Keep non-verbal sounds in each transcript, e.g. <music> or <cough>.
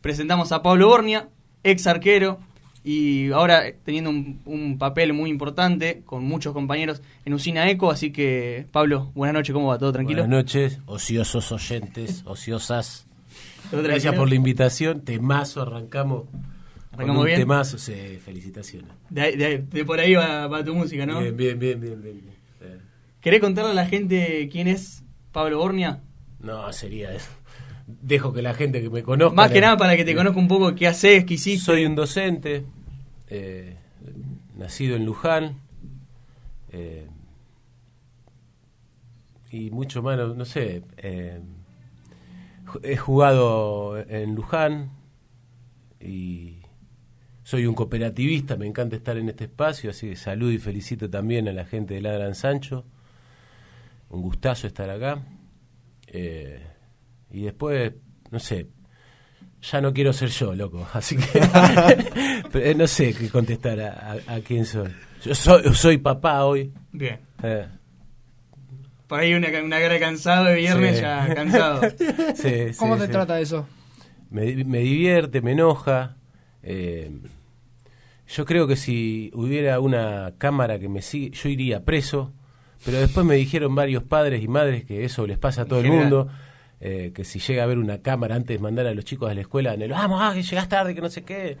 presentamos a Pablo Bornia, ex arquero, y ahora teniendo un, un, papel muy importante con muchos compañeros en Usina Eco, así que Pablo, buenas noches, ¿cómo va? ¿Todo tranquilo? Buenas noches, ociosos oyentes, ociosas. <laughs> Gracias por la invitación, temazo, arrancamos. ¿Arrancamos bien? Temazo, sí, felicitaciones. De, de, por ahí va, va, tu música, ¿no? Bien, bien, bien, bien. bien, bien. ¿Querés contarle a la gente quién es Pablo Bornia? No, sería eso. Dejo que la gente que me conozca. Más que nada para que te conozca un poco qué haces, qué hiciste. Soy un docente, eh, nacido en Luján. Eh, y mucho más, no, sé. Eh, he jugado en Luján y soy un cooperativista, me encanta estar en este espacio, así que saludo y felicito también a la gente de Ladran Sancho. Un gustazo estar acá. Eh, y después, no sé, ya no quiero ser yo, loco. <laughs> Así que <laughs> no sé qué contestar a, a, quién soy. Yo soy, soy papá hoy. Bien. Eh. Por ahí una, una cara cansado de viernes, ya cansado. <laughs> Sí, ¿Cómo te trata eso? Me, me, divierte, me enoja. Eh, yo creo que si hubiera una cámara que me sigue, yo iría preso. Pero después me dijeron varios padres y madres que eso les pasa a todo el mundo eh, que si llega a ver una cámara antes de mandar a los chicos a la escuela, en el, vamos, ah, que llegas tarde, que no sé qué.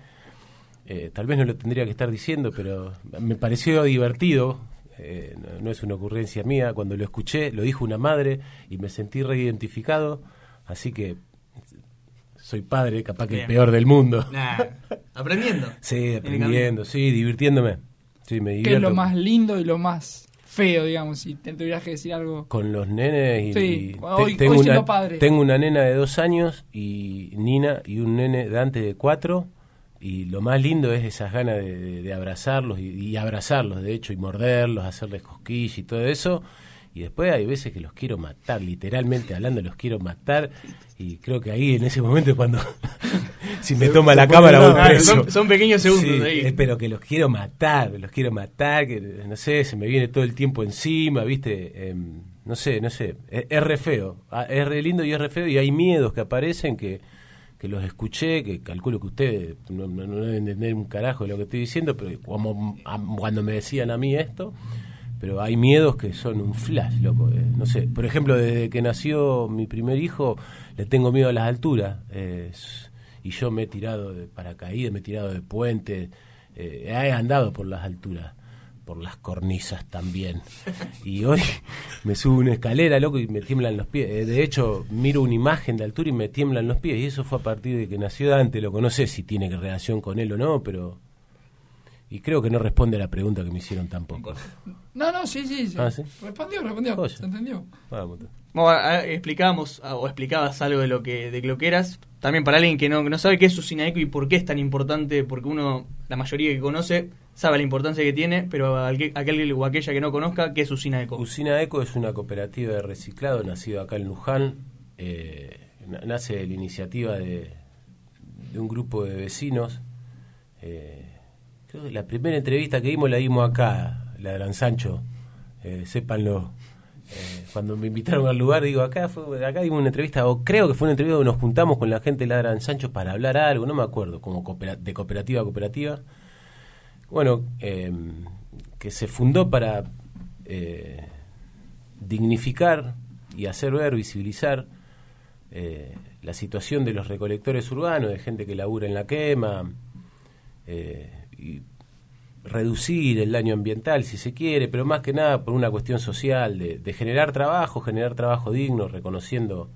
Eh, tal vez no lo tendría que estar diciendo, pero me pareció divertido. Eh, no, es una ocurrencia mía. Cuando lo escuché, lo dijo una madre y me sentí reidentificado. Así que soy padre, capaz que el peor del mundo. aprendiendo. sí, aprendiendo, sí, divirtiéndome. Sí, me ¿Qué es lo más lindo y lo más feo, digamos, si te tuvieras que decir algo. Con los nenes y. tengo, una, padre. tengo una nena de dos años y Nina y un nene de antes de cuatro. Y lo más lindo es esas ganas de, abrazarlos y, abrazarlos, de hecho, y morderlos, hacerles cosquillas y todo eso. Y después hay veces que los quiero matar, literalmente hablando, los quiero matar. Y creo que ahí en ese momento cuando <laughs> si me toma la cámara voy preso. Son, pequeños segundos ahí. Eh, pero que los quiero matar, los quiero matar, que no sé, se me viene todo el tiempo encima, ¿viste? Em, no sé, no sé, es, re feo, ah, es re lindo y es re feo y hay miedos que aparecen que, que los escuché, que calculo que ustedes no, deben entender un carajo de lo que estoy diciendo, pero como cuando me decían a mí esto, pero hay miedos que son un flash, loco. Eh, no sé, por ejemplo, desde que nació mi primer hijo, le tengo miedo a las alturas. y yo me he tirado de paracaídas, me he tirado de puentes, eh, he andado por las alturas, por las cornisas también. Y hoy <laughs> me subo una escalera, loco, y me tiemblan los pies. Eh, de hecho, miro una imagen de altura y me tiemblan los pies. Y eso fue a partir de que nació Dante, lo No sé si tiene relación con él o no, pero y creo que no responde a la pregunta que me hicieron tampoco. No, no, sí, sí. sí. Ah, respondió, respondió. ¿Se entendió? Vamos. explicábamos o explicabas algo de lo que de lo que eras. También para alguien que no, no sabe qué es Usina Eco y por qué es tan importante, porque uno, la mayoría que conoce, sabe la importancia que tiene, pero aquel o aquella que no conozca, ¿qué es Usina Eco? Usina Eco es una cooperativa de reciclado nacido acá en Luján. Eh, nace de la iniciativa de, de un grupo de vecinos. Eh, La primera entrevista que dimos la dimos acá, la de Gran Sancho, eh, sépanlo. Eh, cuando me invitaron al lugar, digo, acá fue, acá dimos una entrevista, o creo que fue una entrevista donde nos juntamos con la gente de la Gran Sancho para hablar algo, no me acuerdo, como de cooperativa a cooperativa. Bueno, em, que se fundó para eh, dignificar y hacer ver, visibilizar la situación de los recolectores urbanos, de gente que labura en la quema, eh, reducir el daño ambiental si se quiere, pero más que nada por una cuestión social, de, generar trabajo, generar trabajo digno, reconociendo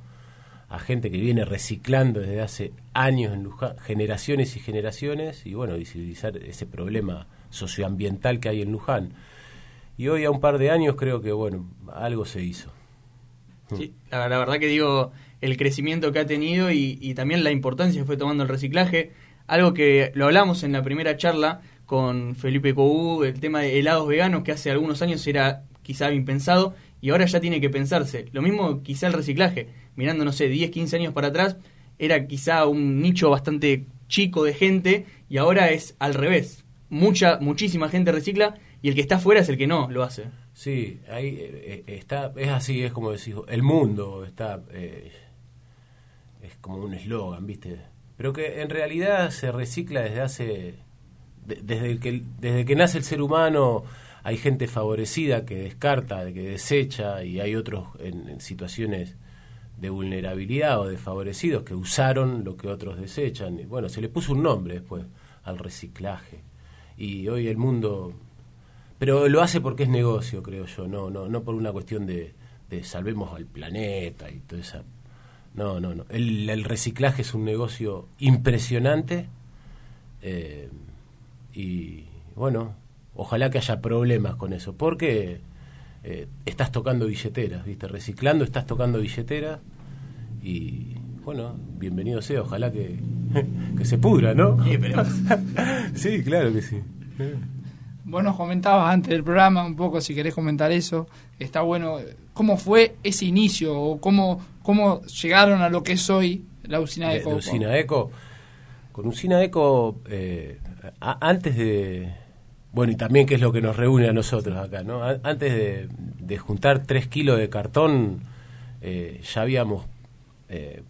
a gente que viene reciclando desde hace años en Luján, generaciones y generaciones, y bueno, visibilizar ese problema socioambiental que hay en Luján. Y hoy a un par de años creo que, bueno, algo se hizo. Sí, la, verdad que digo, el crecimiento que ha tenido y, y también la importancia que fue tomando el reciclaje, algo que lo hablamos en la primera charla con Felipe Cobú, el tema de helados veganos, que hace algunos años era quizá impensado y ahora ya tiene que pensarse. Lo mismo quizá el reciclaje, mirando, no sé, 10, 15 años para atrás, era quizá un nicho bastante chico de gente y ahora es al revés. Mucha, muchísima gente recicla y el que está afuera es el que no lo hace. Sí, ahí eh, eh, está, es así, es como decís, el mundo está, eh, es como un eslogan, ¿viste? Pero que en realidad se recicla desde hace desde que desde que nace el ser humano hay gente favorecida que descarta, que desecha y hay otros en, situaciones de vulnerabilidad o desfavorecidos que usaron lo que otros desechan. Y bueno, se le puso un nombre después al reciclaje. Y hoy el mundo pero lo hace porque es negocio, creo yo, no no no por una cuestión de, de salvemos al planeta y toda esa no, no, no. El, reciclaje es un negocio impresionante eh, y bueno, ojalá que haya problemas con eso, porque eh, estás tocando billeteras, ¿viste? Reciclando, estás tocando billeteras y bueno, bienvenido sea, ojalá que, <laughs> que se pudra, ¿no? Sí, <laughs> claro que sí. <laughs> Vos nos comentabas antes del programa un poco, si querés comentar eso, está bueno, ¿cómo fue ese inicio o cómo, cómo llegaron a lo que es hoy la usina Eco? usina Eco, con usina Eco, eh, antes de, bueno, y también qué es lo que nos reúne a nosotros acá, ¿no? Antes de, juntar tres kilos de cartón, eh, ya habíamos eh,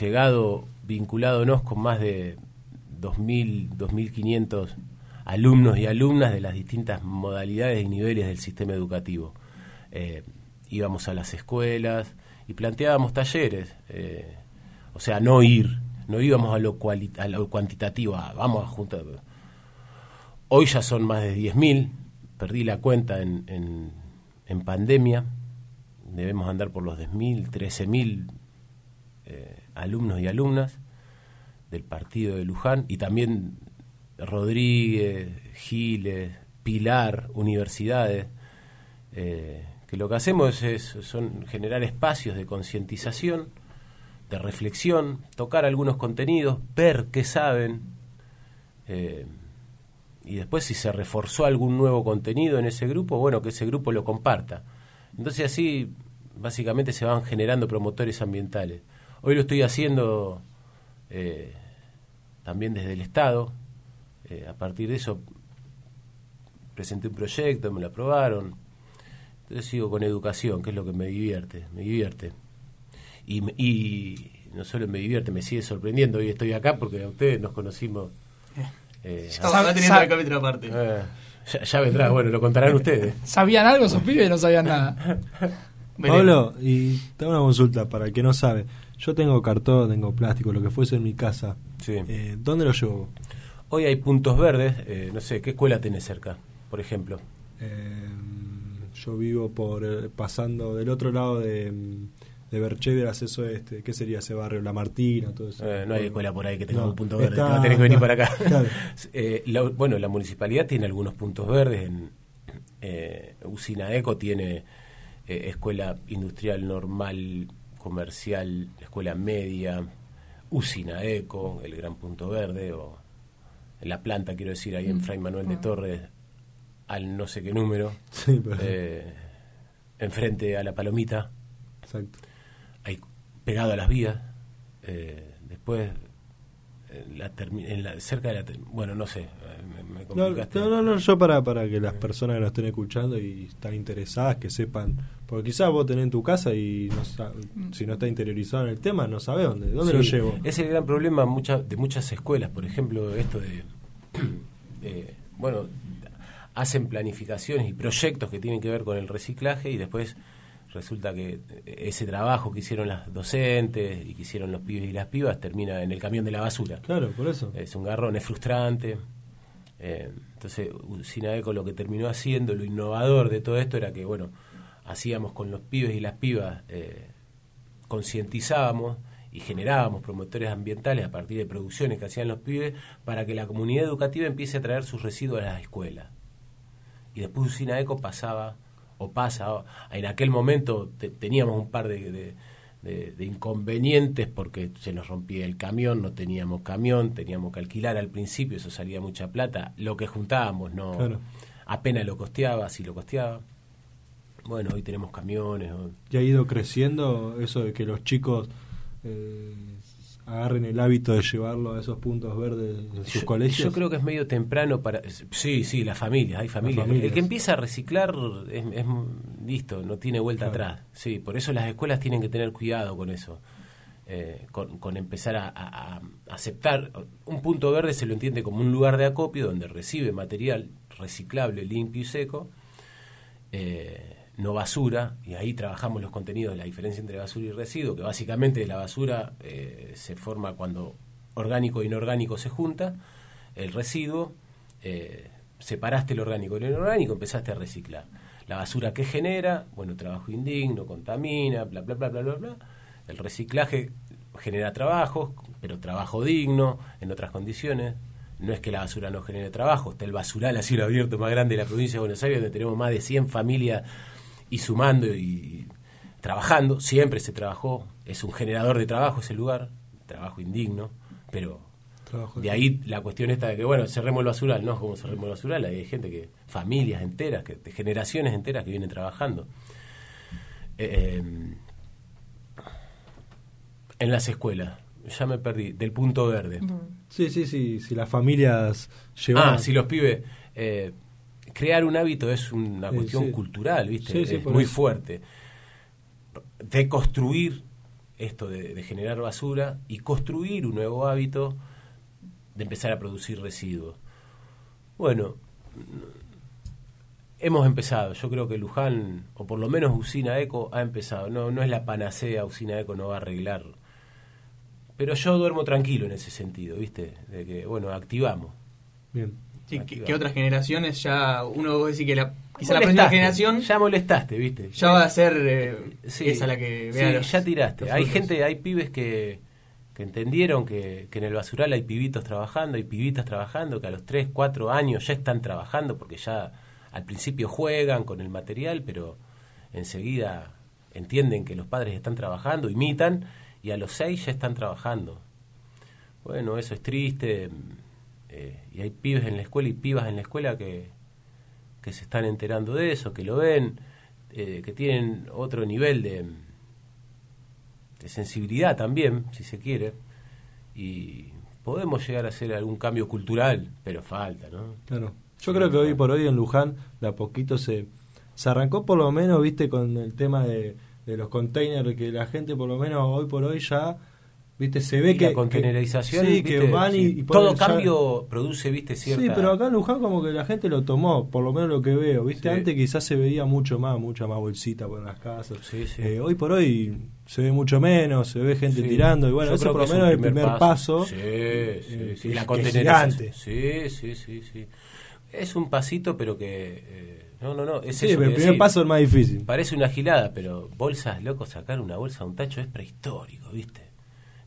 llegado, vinculándonos con más de 2.000, 2.500 alumnos y alumnas de las distintas modalidades y niveles del sistema educativo. Eh, íbamos a las escuelas y planteábamos talleres, eh, o sea, no ir, no íbamos a lo, a lo cuantitativo, vamos a juntar. Hoy ya son más de 10.000, perdí la cuenta en, en, en, pandemia, debemos andar por los 10.000, 13.000 eh, alumnos y alumnas del partido de Luján y también Rodríguez, Giles, Pilar, universidades, eh, que lo que hacemos es, generar espacios de concientización, de reflexión, tocar algunos contenidos, ver qué saben, eh, y después si se reforzó algún nuevo contenido en ese grupo, bueno, que ese grupo lo comparta. Entonces así básicamente se van generando promotores ambientales. Hoy lo estoy haciendo eh, también desde el Estado, eh, a partir de eso presenté un proyecto, me lo aprobaron. Entonces sigo con educación, que es lo que me divierte, me divierte. Y, y no solo me divierte, me sigue sorprendiendo. Hoy estoy acá porque a ustedes nos conocimos. Eh, ya, capítulo aparte. Eh, ya, vendrá, bueno, lo contarán <laughs> ustedes. ¿Sabían algo esos pibes? No sabían nada. <laughs> Pablo, y tengo una consulta para el que no sabe. Yo tengo cartón, tengo plástico, lo que fuese en mi casa. Sí. Eh, ¿Dónde lo llevo? Hoy hay puntos verdes, eh, no sé, ¿qué escuela tenés cerca, por ejemplo? Eh, yo vivo por eh, pasando del otro lado de, de Berche del acceso este. ¿Qué sería ese barrio? La Martina, todo eso. no hay escuela por ahí que tenga un punto verde, va a tener que venir para acá. <laughs> <laughs> bueno, la municipalidad tiene algunos puntos verdes. En, Usina Eco tiene escuela industrial normal, comercial, escuela media, Usina Eco, el gran punto verde, o la planta, quiero decir, ahí en mm. Fray Manuel de ah. Torres, al no sé qué número, eh, enfrente a la palomita, Exacto. ahí pegado a las vías, eh, después la, en la, cerca de la bueno no sé me, complicaste. No, no, no, yo para, para que las personas que nos estén escuchando y están interesadas que sepan porque quizás vos tenés en tu casa y no, si no está interiorizado en el tema no sabés dónde dónde lo llevo es el gran problema mucha, de muchas escuelas por ejemplo esto de <clears throat> eh, bueno, hacen planificaciones y proyectos que tienen que ver con el reciclaje y después resulta que ese trabajo que hicieron las docentes y que hicieron los pibes y las pibas termina en el camión de la basura. Claro, por eso. Es un garrón, es frustrante. Eh, entonces, Sinaeco lo que terminó haciendo, lo innovador de todo esto era que, bueno, hacíamos con los pibes y las pibas, eh, concientizábamos y generábamos promotores ambientales a partir de producciones que hacían los pibes para que la comunidad educativa empiece a traer sus residuos a las escuelas. Y después Usina Eco pasaba, o pasa, en aquel momento teníamos un par de, de, inconvenientes porque se nos rompía el camión, no teníamos camión, teníamos que alquilar al principio, eso salía mucha plata, lo que juntábamos no apenas lo costeaba, si lo costeaba. Bueno, hoy tenemos camiones. ¿Y ha ido creciendo eso de que los chicos eh, agarren el hábito de llevarlo a esos puntos verdes en sus colegios? Yo creo que es medio temprano para... Sí, sí, las familias, hay familias. El que empieza a reciclar es, listo, no tiene vuelta atrás. Sí, por eso las escuelas tienen que tener cuidado con eso. eh, con, con, empezar a, a, aceptar. Un punto verde se lo entiende como un lugar de acopio donde recibe material reciclable, limpio y seco, eh, no basura, y ahí trabajamos los contenidos de la diferencia entre basura y residuo, que básicamente la basura eh, se forma cuando orgánico e inorgánico se junta, el residuo, eh, separaste el orgánico del inorgánico, empezaste a reciclar. La basura que genera, bueno, trabajo indigno, contamina, bla, bla, bla, bla, bla, bla el reciclaje genera trabajo, pero trabajo digno, en otras condiciones. No es que la basura no genere trabajo, está el basural a cielo abierto más grande de la provincia de Buenos Aires, donde tenemos más de 100 familias y sumando y trabajando. Siempre se trabajó, es un generador de trabajo ese lugar, trabajo indigno, pero de ahí la cuestión está de que, bueno, cerremos el basural, no como cerremos el basural, hay gente que, familias enteras, que, generaciones enteras que vienen trabajando. Eh, en las escuelas. Ya me perdí, del punto verde. Sí, sí, sí, si las familias llevan... Ah, si los pibes... Eh, crear un hábito es una cuestión cultural, ¿viste? es muy fuerte. De construir esto de, generar basura y construir un nuevo hábito de empezar a producir residuos. Bueno, hemos empezado. Yo creo que Luján, o por lo menos Usina Eco, ha empezado. No, no es la panacea, Usina Eco no va a arreglar pero yo duermo tranquilo en ese sentido, ¿viste? De que, bueno, activamos. Bien. Sí, que, otras generaciones ya, uno va a decir que la, quizá la próxima generación... Ya molestaste, ¿viste? Ya va a ser eh, esa la que vea Sí, ya tiraste. Hay gente, hay pibes que, que entendieron que, que, en el basural hay pibitos trabajando, hay pibitas trabajando, que a los 3, 4 años ya están trabajando porque ya al principio juegan con el material, pero enseguida entienden que los padres están trabajando, imitan y a los seis ya están trabajando. Bueno, eso es triste. Eh, y hay pibes en la escuela y pibas en la escuela que, que se están enterando de eso, que lo ven, eh, que tienen otro nivel de, de sensibilidad también, si se quiere. Y podemos llegar a hacer algún cambio cultural, pero falta, ¿no? Claro. Yo creo que hoy por hoy en Luján de a poquito se, se arrancó por lo menos, viste, con el tema de de los containers que la gente por lo menos hoy por hoy ya viste se ve que la sí, que van y, todo cambio produce viste cierta sí pero acá en Luján como que la gente lo tomó por lo menos lo que veo viste antes quizás se veía mucho más mucha más bolsita por las casas. Eh, hoy por hoy se ve mucho menos se ve gente tirando y bueno eso por lo menos es el primer paso, sí, eh, sí, la containerización. sí sí sí sí. Es un pasito pero que eh, no, no, no. Es sí, el primer paso es más difícil. Parece una gilada, pero bolsas, loco, sacar una bolsa a un tacho es prehistórico, ¿viste?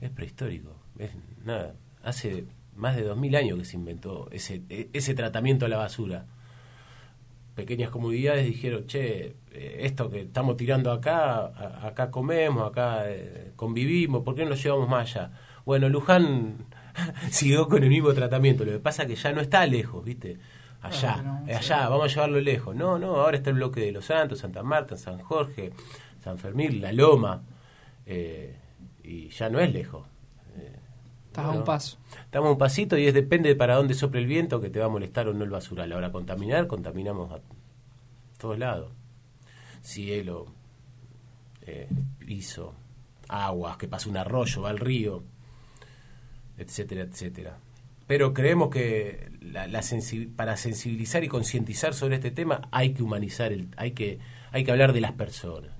Es prehistórico. Es nada. Hace más de dos mil años que se inventó ese, e, ese tratamiento a la basura. Pequeñas comunidades dijeron, che, eh, esto que estamos tirando acá, acá comemos, acá eh, convivimos, ¿por qué no lo llevamos más allá? Bueno, Luján <laughs> siguió con el mismo tratamiento, lo que pasa es que ya no está lejos, ¿viste? allá, allá, vamos a llevarlo lejos. No, no, ahora está el bloque de Los Santos, Santa Marta, San Jorge, San Fermín, La Loma, eh, y ya no es lejos. Eh, Estás a un paso. Estamos a un pasito y es depende de para dónde sople el viento que te va a molestar o no el basural. Ahora, contaminar, contaminamos a todos lados. Cielo, eh, piso, aguas, que pasa un arroyo, va al río, etcétera, etcétera pero creemos que la, para sensibilizar y concientizar sobre este tema hay que humanizar, el, hay, que, hay que hablar de las personas,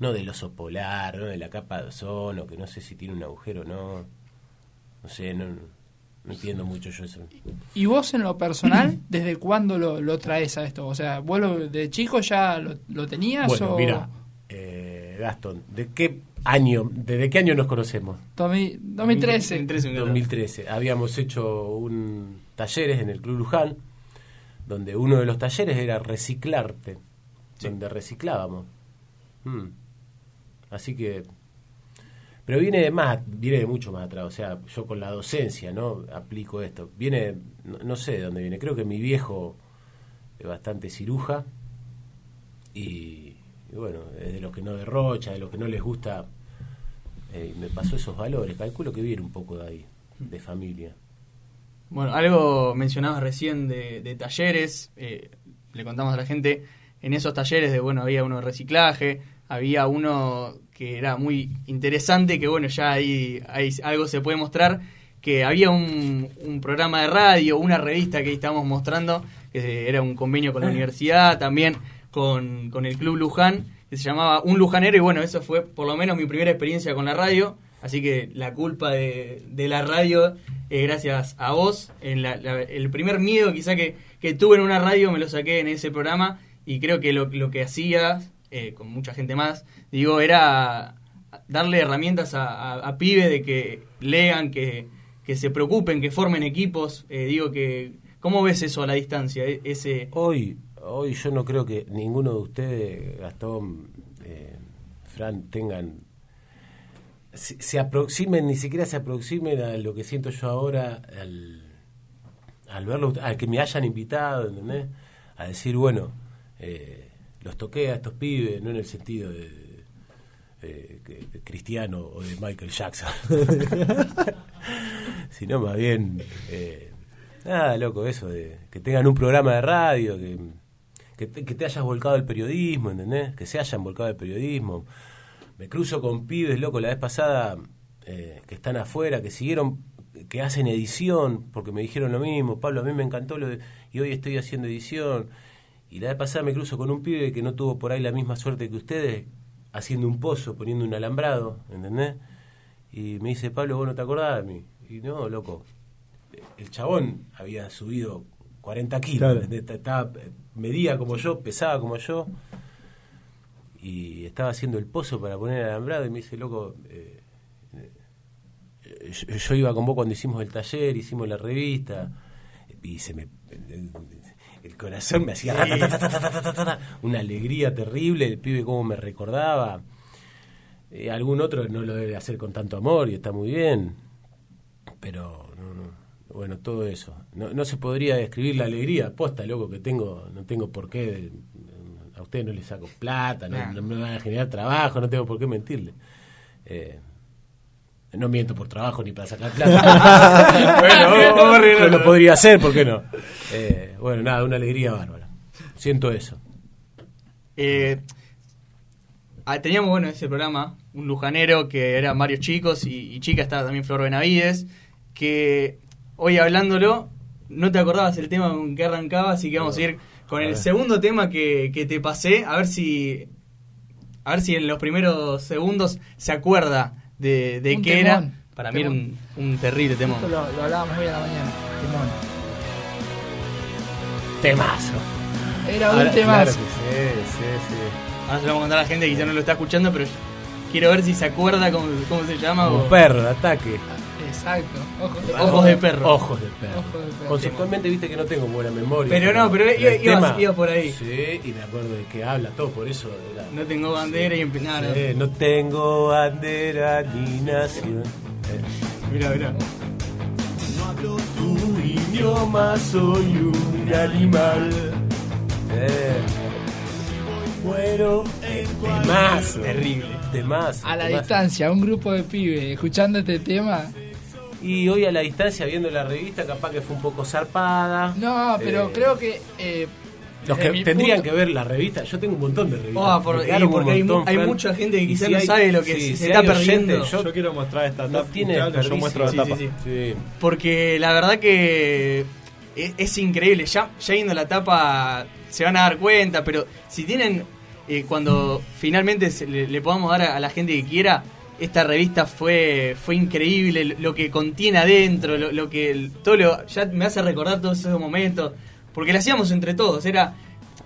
no del oso polar, no de la capa de ozono, que no sé si tiene un agujero o no, no sé, no, no entiendo mucho yo eso. ¿Y vos en lo personal, desde cuándo lo, lo traes a esto? O sea, ¿vos de chico ya lo, lo tenías? Bueno, mira, eh, Gastón, ¿de qué año, ¿desde qué año nos conocemos? 2013. 2013. 2013. Habíamos hecho un talleres en el Club Luján, donde uno de los talleres era reciclarte, donde reciclábamos. Mm. Así que pero viene de más, viene de mucho más atrás, o sea, yo con la docencia, ¿no? Aplico esto. Viene, no, sé de dónde viene, creo que mi viejo es bastante ciruja y bueno, es de los que no derrocha, de los que no les gusta, eh, me pasó esos valores, calculo que viene un poco de ahí, de familia. Bueno, algo mencionabas recién de, talleres, eh, le contamos a la gente, en esos talleres de, bueno, había uno de reciclaje, había uno que era muy interesante, que bueno, ya ahí, ahí algo se puede mostrar, que había un, un, programa de radio, una revista que estábamos mostrando, que era un convenio con la universidad, también con, con el Club Luján, que se llamaba Un Lujanero, y bueno, eso fue por lo menos mi primera experiencia con la radio, así que la culpa de, de la radio es gracias a vos. En el primer miedo quizá que, que, tuve en una radio me lo saqué en ese programa, y creo que lo, lo que hacías, eh, con mucha gente más, digo, era darle herramientas a, a, pibe de que lean, que, que se preocupen, que formen equipos. Eh, digo que, ¿cómo ves eso a la distancia? E, ese Hoy hoy yo no creo que ninguno de ustedes, Gastón, eh, Fran, tengan se, aproximen, ni siquiera se aproximen a lo que siento yo ahora al, al verlo, al que me hayan invitado, ¿entendés? A decir, bueno, eh, los toqué a estos pibes, no en el sentido de, cristiano o de Michael Jackson, <laughs> sino más bien, eh, nada, loco, eso, de que tengan un programa de radio, que que te, hayas volcado el periodismo, ¿entendés? Que se hayan volcado el periodismo. Me cruzo con pibes, loco, la vez pasada, eh, que están afuera, que siguieron, que hacen edición, porque me dijeron lo mismo, Pablo, a mí me encantó lo de, y hoy estoy haciendo edición. Y la vez pasada me cruzo con un pibe que no tuvo por ahí la misma suerte que ustedes, haciendo un pozo, poniendo un alambrado, ¿entendés? Y me dice, Pablo, vos no te acordás de mí. Y no, loco, el chabón había subido 40 kilos, estaba medía como yo, pesaba como yo, y estaba haciendo el pozo para poner el alambrado y me dice, loco, eh, eh, yo, iba con vos cuando hicimos el taller, hicimos la revista, y se me... El, corazón me hacía una alegría terrible, el pibe como me recordaba. Eh, algún otro no lo debe hacer con tanto amor y está muy bien, pero bueno, todo eso. No, no se podría describir la alegría, posta, loco, que tengo, no tengo por qué, a ustedes no les saco plata, no, me van a generar trabajo, no tengo por qué mentirle. Eh, no miento por trabajo ni para sacar plata. <laughs> bueno, lo podría hacer, ¿por qué no? Eh, bueno, nada, una alegría bárbara. Siento eso. Eh, ah, teníamos, bueno, ese programa, un lujanero que eran varios chicos y, y chica, estaba también Flor Benavides, que hoy hablándolo, no te acordabas el tema con que arrancaba, así que vamos a ir con el segundo tema que, te pasé, a ver si a ver si en los primeros segundos se acuerda de, de qué era. Para mí era un, terrible tema. Esto lo, hablábamos hoy a la mañana. Temazo. Era un temazo. sí, sí, sí. Ahora se lo vamos a contar a la gente que ya no lo está escuchando, pero quiero ver si se acuerda cómo, cómo se llama. Un perro, ataque. Exacto. Ojos de, ojos de perro. Ojos de perro. Conceptualmente viste que no tengo buena memoria. Pero no, pero iba, por ahí. Sí, y me acuerdo de que habla todo por eso. no tengo bandera y empeñar. Sí, no tengo bandera ni nación. Mira, mira. No hablo tu idioma, soy un animal. Eh. Muero en más Terrible. De más. A la distancia, un grupo de pibes escuchando este tema y hoy a la distancia, viendo la revista, capaz que fue un poco zarpada. No, pero eh, creo que. Eh, los que tendrían que ver la revista, yo tengo un montón de revistas. Oh, porque hay, mucha gente que quizás no sabe lo que se, está perdiendo. yo, quiero mostrar esta tapa. Tiene yo muestro la tapa. Porque la verdad que es, increíble. Ya, ya yendo a la tapa se van a dar cuenta, pero si tienen. Eh, cuando finalmente le, podamos dar a la gente que quiera esta revista fue, fue increíble, lo que contiene adentro, lo, que todo lo, ya me hace recordar todos esos momentos, porque lo hacíamos entre todos, era,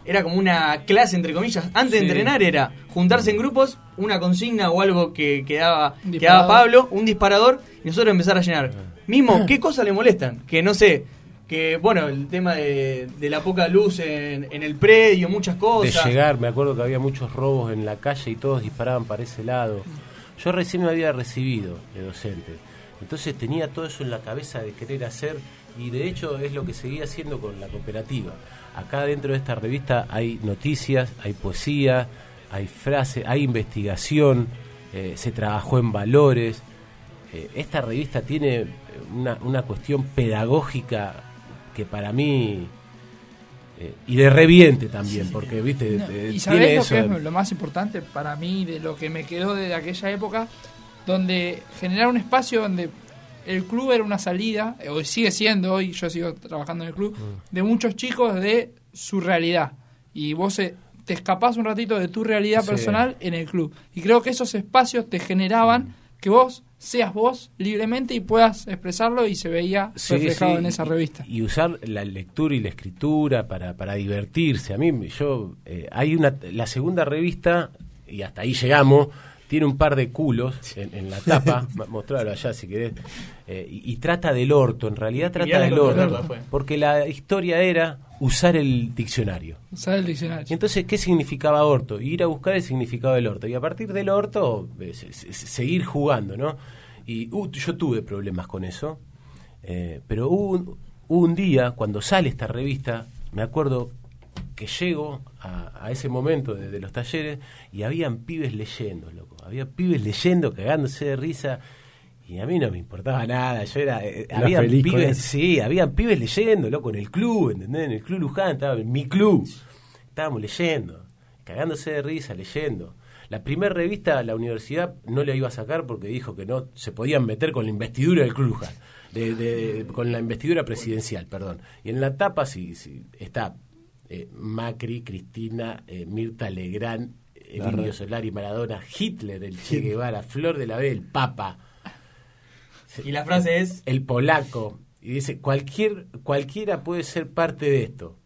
era como una clase entre comillas, antes de entrenar era juntarse en grupos, una consigna o algo que, que, daba, Pablo, un disparador, y nosotros empezar a llenar. Ah. Mismo, <clears throat> ¿qué cosas le molestan? Que no sé, que bueno, el tema de, la poca luz en, en, el predio, muchas cosas. De llegar, me acuerdo que había muchos robos en la calle y todos disparaban para ese lado. Yo recién me había recibido de docente, entonces tenía todo eso en la cabeza de querer hacer y de hecho es lo que seguía haciendo con la cooperativa. Acá dentro de esta revista hay noticias, hay poesía, hay frases, hay investigación, eh, se trabajó en valores. Eh, esta revista tiene una, una cuestión pedagógica que para mí Eh, y de reviente también, porque, viste, eh, ¿Y sabés lo que es lo más importante para mí, de lo que me quedó de aquella época? Donde generar un espacio donde el club era una salida, eh, o sigue siendo hoy, yo sigo trabajando en el club, mm. de muchos chicos de su realidad. Y vos te escapás un ratito de tu realidad personal en el club. Y creo que esos espacios te generaban mm. que vos seas vos libremente y puedas expresarlo y se veía reflejado en esa revista. Y, usar la lectura y la escritura para, para divertirse. A mí, yo, eh, hay una, la segunda revista, y hasta ahí llegamos, tiene un par de culos en, la tapa, <laughs> mostrarlo allá si querés, eh, y, trata del orto, en realidad trata del orto, porque la historia era usar el diccionario. Usar el diccionario. Entonces, ¿qué significaba orto? Ir a buscar el significado del orto, y a partir del orto, eh, seguir jugando, ¿no? Y uh, yo tuve problemas con eso, eh, pero hubo un día, cuando sale esta revista, me acuerdo que llego a, ese momento de, los talleres y habían pibes leyendo, loco. Había pibes leyendo, cagándose de risa. Y a mí no me importaba nada, yo era... Eh, había pibes, sí, habían pibes leyendo, loco, en el club, ¿entendés? En el club Luján, estaba en mi club. Estábamos leyendo, cagándose de risa, leyendo. La primera revista la universidad no la iba a sacar porque dijo que no se podían meter con la investidura del Club Luján. De, con la investidura presidencial, perdón. Y en la tapa sí, sí está eh, Macri, Cristina, eh, Mirta Legrand, Emilio Solari, Maradona, Hitler, el Che Guevara, Flor de la B, el Papa. Y la frase es... El polaco. Y dice, cualquier, cualquiera puede ser parte de esto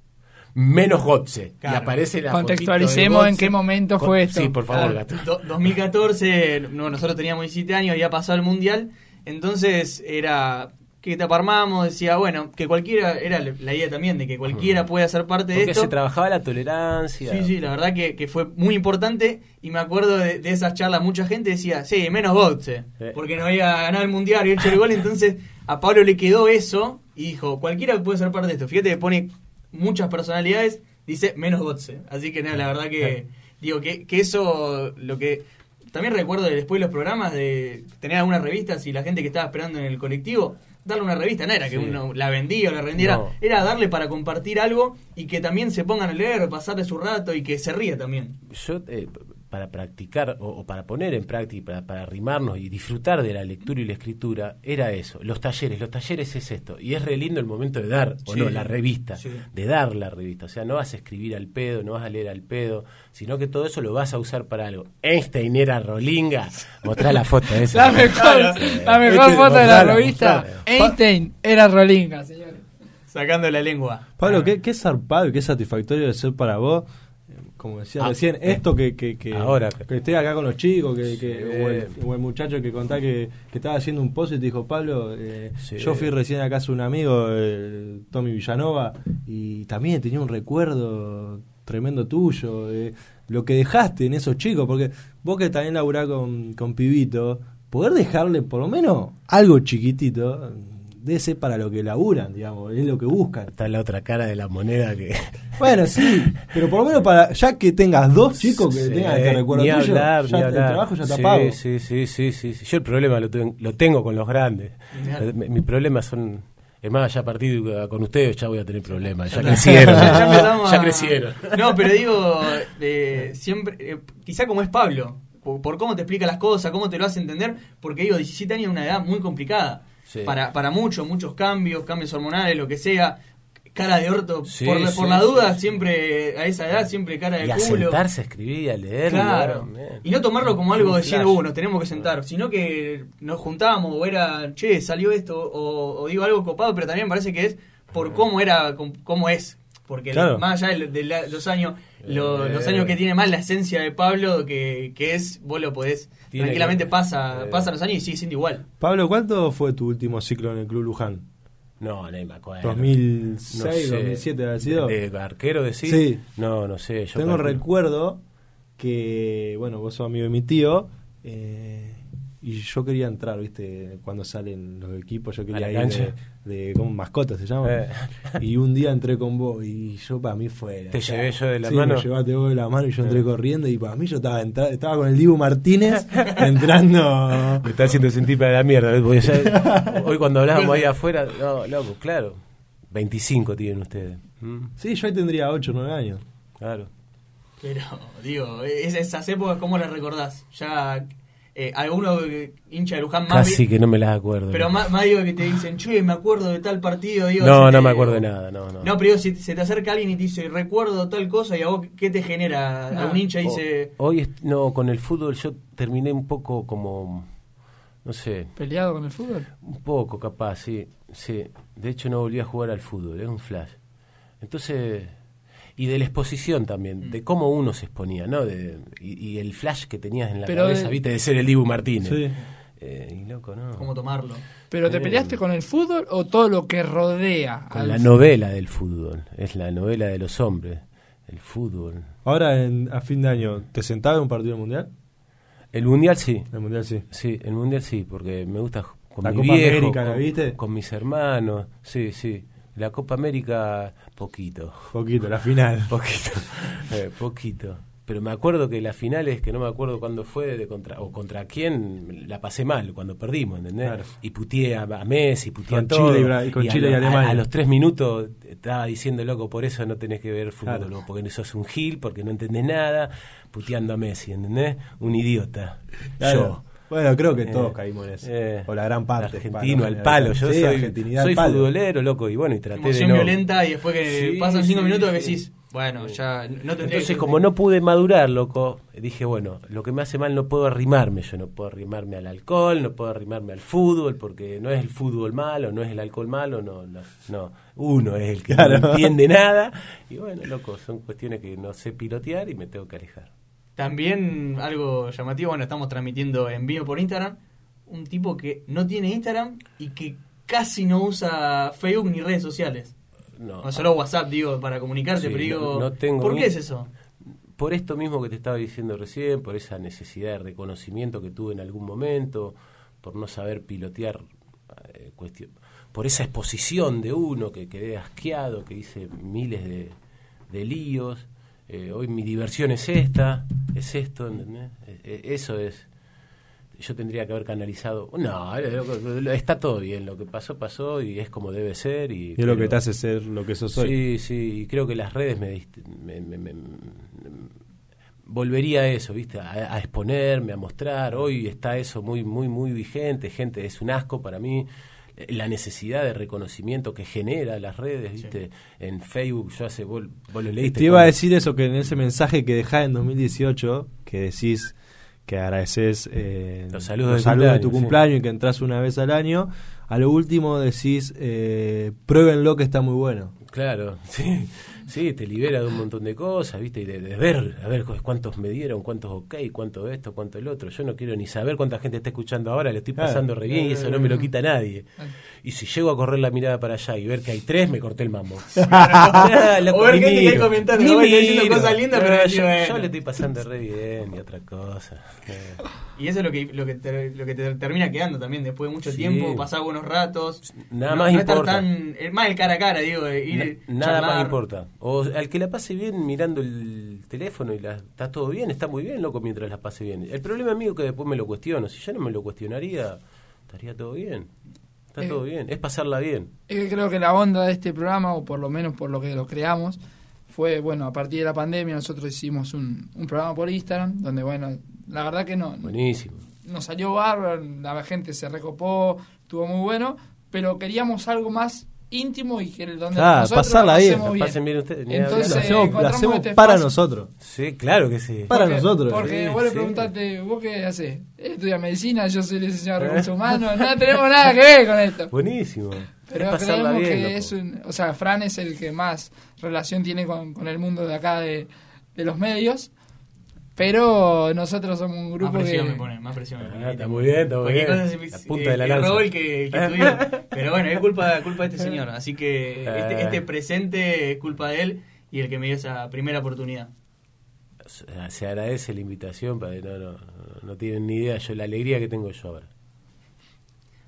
menos Gotze. Y aparece la Contextualicemos en qué momento fue esto. Sí, por favor, Gato. 2014, nosotros teníamos 17 años, había pasado el Mundial, entonces era que taparmamos, decía, bueno, que cualquiera, era la idea también de que cualquiera pueda ser parte de esto. se trabajaba la tolerancia. Sí, sí, la verdad que, que fue muy importante y me acuerdo de, esas charlas, mucha gente decía, sí, menos Gotze, porque no había ganado el Mundial y hecho el gol, entonces a Pablo le quedó eso y dijo, cualquiera puede ser parte de esto. Fíjate que pone muchas personalidades, dice menos Gotze. Así que nada, la verdad que digo que, que eso lo que también recuerdo después de los programas de tener algunas revistas y la gente que estaba esperando en el colectivo darle una revista, no era que uno la vendía o la rendiera, era darle para compartir algo y que también se pongan a leer, pasarle su rato y que se ría también. Yo eh, para practicar o, para poner en práctica, para, para arrimarnos y disfrutar de la lectura y la escritura, era eso, los talleres, los talleres es esto, y es re lindo el momento de dar, o no, la revista, de dar la revista, o sea, no vas a escribir al pedo, no vas a leer al pedo, sino que todo eso lo vas a usar para algo. Einstein era Rolinga, mostrá la foto de esa. La mejor, la mejor foto de la revista, Einstein era Rolinga, señores. Sacando la lengua. Pablo, ¿qué, qué zarpado y qué satisfactorio de ser para vos como decía ah, recién, eh, esto que, que, que, ahora, que esté acá con los chicos, que, que o, el, muchacho que contá que, estaba haciendo un post y te dijo, Pablo, eh, yo fui recién a casa de un amigo, Tommy Villanova, y también tenía un recuerdo tremendo tuyo, lo que dejaste en esos chicos, porque vos que también laburás con, con Pibito, poder dejarle por lo menos algo chiquitito, debe ser para lo que laburan, digamos, es lo que buscan. Está la otra cara de la moneda que... <laughs> Bueno, sí, pero por lo menos para ya que tengas dos chicos que tengan que recuerdo tuyo, hablar, ya el trabajo ya está sí, Sí, sí, sí, sí, Yo el problema lo, lo tengo con los grandes. Mis problemas son... Es más, ya a partir con ustedes ya voy a tener problemas. Ya crecieron. <laughs> ya, crecieron. No, pero digo, <laughs> eh, siempre, eh, quizá como es Pablo, por, por, cómo te explica las cosas, cómo te lo hace entender, porque digo, 17 años es una edad muy complicada para, para muchos, muchos cambios, cambios hormonales, lo que sea. Cara de orto, por, por la duda, siempre a esa edad, siempre cara de y culo. Y sentarse a escribir, a leer. Claro. Y no tomarlo como algo de lleno, uh, nos tenemos que sentar, sino que nos juntábamos, o era, che, salió esto, o, digo algo copado, pero también parece que es por cómo era, cómo es. Porque más allá de, los años, los años que tiene más la esencia de Pablo, que, que es, vos lo podés tranquilamente pasa, eh, pasa los años y sigue siendo igual. Pablo, ¿cuánto fue tu último ciclo en el Club Luján? No, no me acuerdo. 2006, 2007 ha sido. ¿De, arquero decís? Sí. No, no sé. Yo Tengo recuerdo que, bueno, vos sos amigo de mi tío. Eh, y yo quería entrar, ¿viste? Cuando salen los equipos, yo quería ir de, de, como mascota se llama. Eh. Y un día entré con vos y yo para mí fue. Te llevé yo de la mano. Me llevaste vos de la mano y yo entré eh. corriendo y para mí yo estaba estaba con el Dibu Martínez entrando. <laughs> Me está haciendo sentir para la mierda. hoy cuando hablábamos ahí afuera, no, loco, claro. 25 tienen ustedes. ¿Mm? Sí, yo ahí tendría 8 o 9 años. Claro. Pero, digo, esas épocas, ¿cómo las recordás? Ya eh, alguno hincha de Luján más. Casi que no me las acuerdo. Pero más, digo que te dicen, che, me acuerdo de tal partido. Digo, no, no me acuerdo de nada, no, no. No, pero si se te acerca alguien y te dice, recuerdo tal cosa, y a vos, ¿qué te genera? A un hincha dice. Hoy, no, con el fútbol yo terminé un poco como. No sé. ¿Peleado con el fútbol? Un poco, capaz, sí. sí. De hecho, no volví a jugar al fútbol, es un flash. Entonces y de la exposición también, mm. de cómo uno se exponía, ¿no? De, y, el flash que tenías en la cabeza, viste, de ser el Dibu Martínez. Sí. Eh, y loco, ¿no? ¿Cómo tomarlo? ¿Pero te peleaste con el fútbol o todo lo que rodea? Con la novela del fútbol, es la novela de los hombres, el fútbol. Ahora, en, a fin de año, ¿te sentaba en un partido mundial? El mundial sí. El mundial sí. Sí, el mundial sí, porque me gusta con la mi Copa viejo, América, viste? Con mis hermanos, sí, sí. La Copa América, poquito. Poquito, la final. <laughs> poquito, eh, poquito. Pero me acuerdo que las finales, que no me acuerdo cuándo fue, de contra, o contra quién, la pasé mal cuando perdimos, ¿entendés? Y puteé a, Messi, puteé a todo. Chile y, con Chile y Alemania. A, los tres minutos estaba diciendo, loco, por eso no tenés que ver fútbol, ¿no? porque sos un gil, porque no entendés nada, puteando a Messi, ¿entendés? Un idiota. Yo. Bueno, creo que todos eh, caímos en eso. Eh, o la gran parte. Argentino, al palo. Yo soy, soy futbolero, loco, y bueno, y traté Emoción de no... violenta y después que pasan cinco minutos decís, bueno, ya no Entonces, como no pude madurar, loco, dije, bueno, lo que me hace mal no puedo arrimarme. Yo no puedo arrimarme al alcohol, no puedo arrimarme al fútbol, porque no es el fútbol malo, no es el alcohol malo, no, no. Uno es el que no entiende nada. Y bueno, loco, son cuestiones que no sé pilotear y me tengo que alejar. También algo llamativo, bueno, estamos transmitiendo en vivo por Instagram, un tipo que no tiene Instagram y que casi no usa Facebook ni redes sociales. No, solo WhatsApp, digo, para comunicarte, pero digo, no, tengo ¿por qué es eso? Por esto mismo que te estaba diciendo recién, por esa necesidad de reconocimiento que tuve en algún momento, por no saber pilotear eh, cuestión, por esa exposición de uno que quedé asqueado, que hice miles de, de líos eh, hoy mi diversión es esta, es esto, ¿entendés? E, e, eso es. Yo tendría que haber canalizado. No, está todo bien. Lo que pasó, pasó y es como debe ser. Y, es lo que te hace ser lo que sos hoy. Sí, sí. Y creo que las redes me. volvería a eso, ¿viste? A, a, exponerme, a mostrar. Hoy está eso muy, muy, muy vigente. Gente, es un asco para mí la necesidad de reconocimiento que genera las redes, ¿viste? En Facebook, yo hace, vos, lo leíste. Te iba a decir eso, que en ese mensaje que dejás en 2018, que decís que agradeces eh, los saludos, de, tu cumpleaños y que entras una vez al año, a lo último decís, eh, pruébenlo que está muy bueno. Claro, <laughs> sí. Sí, te libera de un montón de cosas, ¿viste? Y de, ver, a ver cuántos me dieron, cuántos ok, cuánto esto, cuánto el otro. Yo no quiero ni saber cuánta gente está escuchando ahora, le estoy pasando re bien y eso no me lo quita nadie. Y si llego a correr la mirada para allá y ver que hay tres, me corté el mambo. <laughs> o ver gente que hay comentando, no diciendo cosas lindas, pero, yo, le estoy pasando re bien y otra cosa. Y eso es lo que, lo que, te, lo que te termina quedando también después de mucho tiempo, pasar buenos ratos. Nada más importa. tan, más el cara a cara, digo, ir Nada más importa. O al que la pase bien mirando el teléfono y la, está todo bien, está muy bien, loco, mientras la pase bien. El problema mío es que después me lo cuestiono. Si yo no me lo cuestionaría, estaría todo bien. Está todo bien. Es pasarla bien. Es que creo que la onda de este programa, o por lo menos por lo que lo creamos, fue, bueno, a partir de la pandemia nosotros hicimos un, un programa por Instagram, donde, bueno, la verdad que no. Buenísimo. Nos salió bárbaro, la gente se recopó, estuvo muy bueno, pero queríamos algo más íntimo y que donde ah, nosotros pasarla bien. bien. Pasen bien ustedes. Entonces, lo hacemos, este para nosotros. Sí, claro que sí. Para nosotros. Porque vos le preguntaste, ¿vos qué haces? Estudia medicina, yo soy licenciado en recursos humanos, no tenemos nada que ver con esto. Buenísimo. Pero creemos bien, que es un, o sea, Fran es el que más relación tiene con, con el mundo de acá de, de los medios pero nosotros somos un grupo más presión que... me pone, más presión me pone. Ah, está muy bien, está muy bien. la punta de la lanza. El que, que <laughs> Pero bueno, es culpa, culpa de este señor. Así que este, ah. este, presente es culpa de él y el que me dio esa primera oportunidad. Se agradece la invitación, padre. No, no, no tienen ni idea yo la alegría que tengo yo ahora.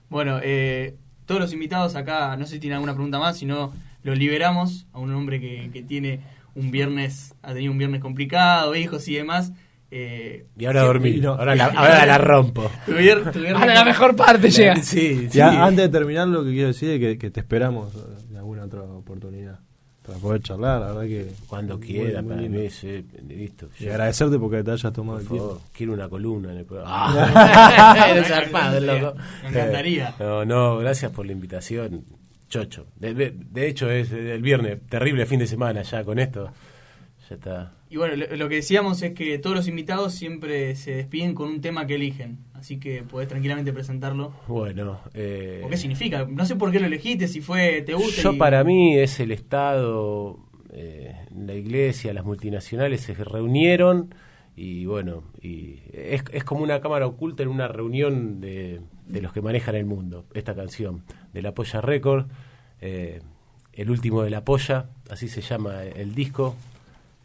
Bueno, eh, todos los invitados acá, no sé si tienen alguna pregunta más, sino los liberamos a un hombre que, que tiene un viernes, ha tenido un viernes complicado, hijos y demás, Eh, y ahora dormí. ahora, la, la rompo. <laughs> ahora la mejor parte llega. Sí, Ya, antes de terminar, lo que quiero decir es que, que te esperamos en alguna otra oportunidad para poder charlar, la verdad que... Cuando quiera, para mí, sí, listo. Y agradecerte porque te hayas tomado el tiempo. Quiero una columna en el programa. <laughs> Ah. Eres zarpado, loco. Me encantaría. No, no, gracias por la invitación. Chocho. De, de hecho, es el viernes, terrible fin de semana ya con esto. Ya está. Y bueno, lo, que decíamos es que todos los invitados siempre se despiden con un tema que eligen. Así que podés tranquilamente presentarlo. Bueno. Eh, ¿O qué significa? No sé por qué lo elegiste, si fue, te gusta. Yo para mí es el Estado, eh, la iglesia, las multinacionales se reunieron y bueno, y es, es como una cámara oculta en una reunión de, de los que manejan el mundo. Esta canción de la Polla Record, eh, el último de la Polla, así se llama el disco.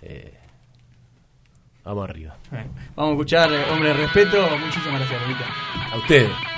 Eh, vamos arriba. vamos a escuchar eh, Hombre de Respeto. Muchísimas gracias, Rita. A ustedes.